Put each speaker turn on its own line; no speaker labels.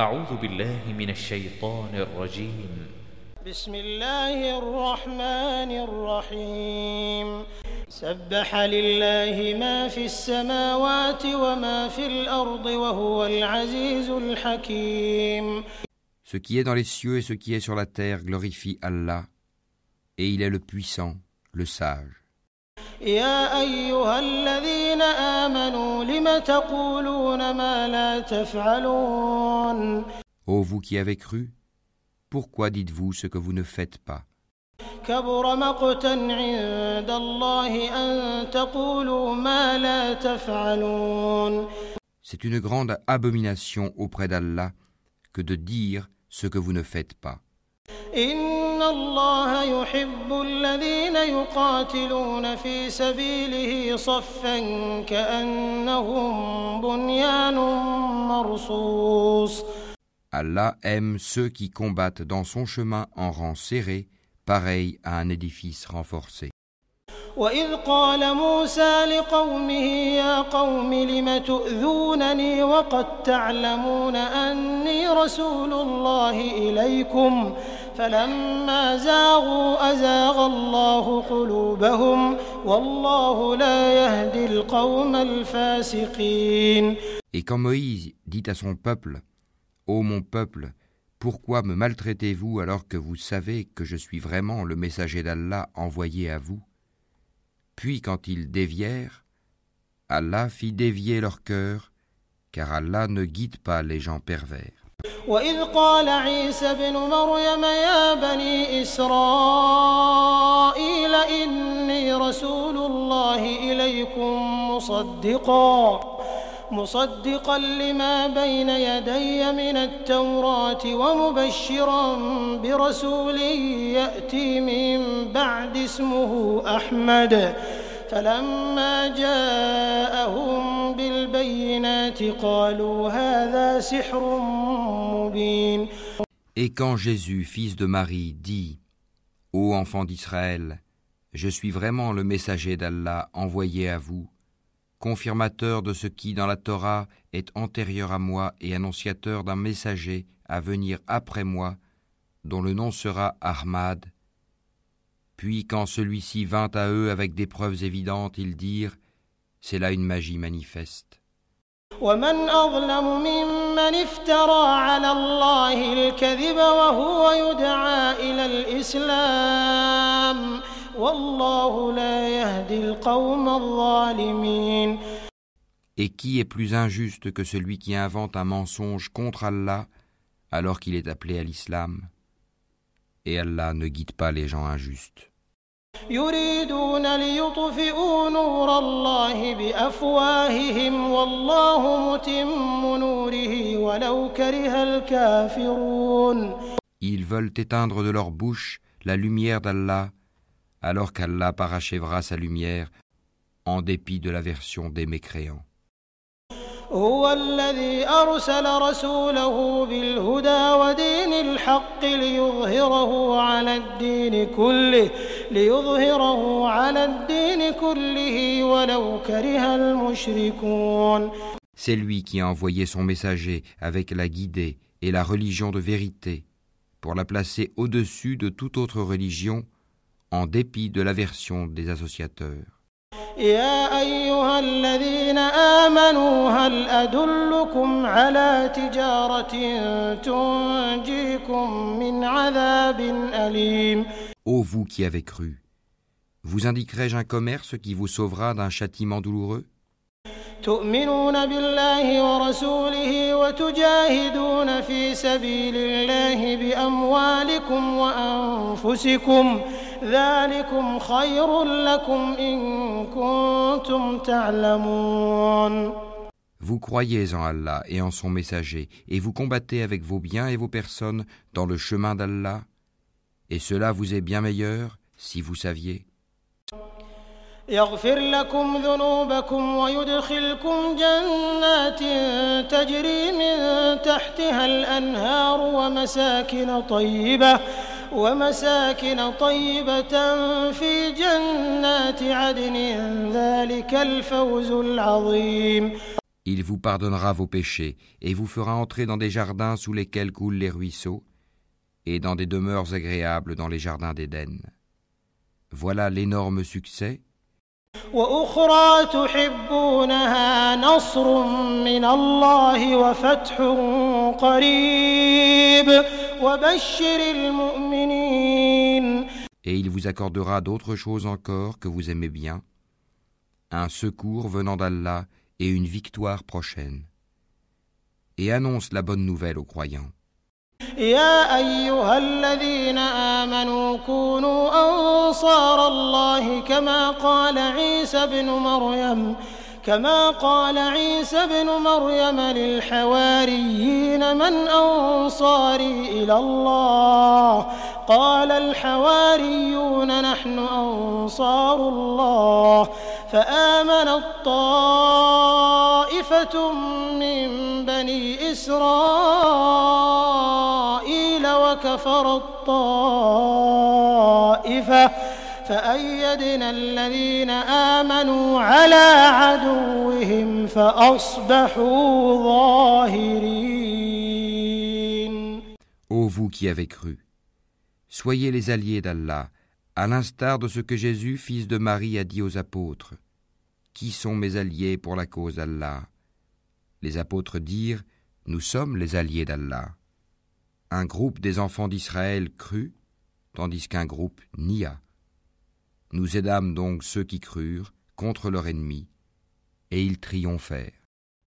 أعوذ بالله من الشيطان الرجيم.
بسم الله الرحمن الرحيم. سبح لله ما في السماوات وما في الأرض وهو العزيز الحكيم.
Ce qui est dans les cieux et ce qui est sur la terre glorifie Allah, et il est le puissant, le sage.
يا أيها الذين آمنوا لم تقولون ما لا تفعلون
Ô vous qui avez cru, pourquoi dites-vous ce que vous ne faites pas
كبر مقتا عند الله أن تقولوا ما لا تفعلون
C'est une grande abomination auprès d'Allah que de dire ce que vous ne faites pas.
إن الله يحب الذين يقاتلون في سبيله صفا كأنهم بنيان مرصوص
Allah aime ceux qui combattent dans son chemin en rang serré, pareil à un édifice renforcé.
وإذ قال موسى لقومه يا قوم لم تؤذونني وقد تعلمون أني رسول الله إليكم فلما زاغوا أزاغ الله قلوبهم والله لا يهدي القوم الفاسقين
Et quand Moïse dit à son peuple, Ô mon peuple, pourquoi me maltraitez-vous alors que vous savez que je suis vraiment le messager d'Allah envoyé à vous Puis quand ils dévièrent, Allah fit dévier leur cœur, car Allah ne guide pas les gens pervers.
وإذ قال عيسى ابن مريم يا بني إسرائيل إني رسول الله إليكم مصدقا مصدقا لما بين يدي من التوراة ومبشرا برسول يأتي من بعد اسمه أحمد. فلما جاءهم بالبينات قالوا هذا سحر مبين
Et quand Jésus, fils de Marie, dit Ô enfants d'Israël, je suis vraiment le messager d'Allah envoyé à vous, confirmateur de ce qui dans la Torah est antérieur à moi et annonciateur d'un messager à venir après moi, dont le nom sera Ahmad. Puis quand celui-ci vint à eux avec des preuves évidentes, ils dirent C'est là une magie manifeste.
ومن أظلم ممن افترى على الله الكذب وهو يدعى إلى الإسلام والله لا يهدي القوم الظالمين
Et qui est plus injuste que celui qui invente un mensonge contre Allah alors qu'il est appelé à l'islam et Allah ne guide pas les gens injustes. Ils veulent éteindre de leur bouche la lumière d'Allah, alors qu'Allah parachèvera sa lumière en dépit de l'aversion des mécréants.
هو الذي أرسل رسوله بالهدى ودين الحق ليظهره على الدين كله ليظهره على الدين كله ولو كره المشركون
C'est lui qui a envoyé son messager avec la guidée et la religion de vérité pour la placer au-dessus de toute autre religion en dépit de l'aversion des associateurs.
يا أيها الذين آمنوا هل أدلكم على تجارة تنجيكم من عذاب أليم؟
Ô vous qui avez cru, vous indiquerai-je un commerce qui vous sauvera d'un châtiment douloureux?
تؤمنون بالله ورسوله وتجاهدون في سبيل الله بأموالكم وأنفسكم ذلكم خير لكم إن كنتم تعلمون
Vous croyez en Allah et en son messager, et vous combattez avec vos biens et vos personnes dans le chemin d'Allah, et cela vous est bien meilleur si vous saviez.
يغفر لكم ذنوبكم ويدخلكم جنات تجري من تحتها الأنهار ومساكن طيبة ومساكن طيبة في جنات عدن ذلك الفوز العظيم
Il vous pardonnera vos péchés et vous fera entrer dans des jardins sous lesquels coulent les ruisseaux et dans des demeures agréables dans les jardins d'Éden. Voilà l'énorme succès Et il vous accordera d'autres choses encore que vous aimez bien, un secours venant d'Allah et une victoire prochaine. Et annonce la bonne nouvelle aux croyants.
يا أيها الذين آمنوا كونوا أنصار الله كما قال عيسى بن مريم كما قال عيسى بن مريم للحواريين من أنصاري إلى الله. قال الحواريون نحن أنصار الله. فآمنت طائفة من بني إسرائيل وكفرت طائفة فأيدنا الذين آمنوا على عدوهم فأصبحوا ظاهرين
Ô vous qui avez cru, soyez les alliés d'Allah, à l'instar de ce que Jésus, fils de Marie, a dit aux apôtres. Qui sont mes alliés pour la cause d'Allah Les apôtres dirent, Nous sommes les alliés d'Allah. Un groupe des enfants d'Israël crut, tandis qu'un groupe nia. Nous aidâmes donc ceux qui crurent contre leur ennemi, et ils triomphèrent.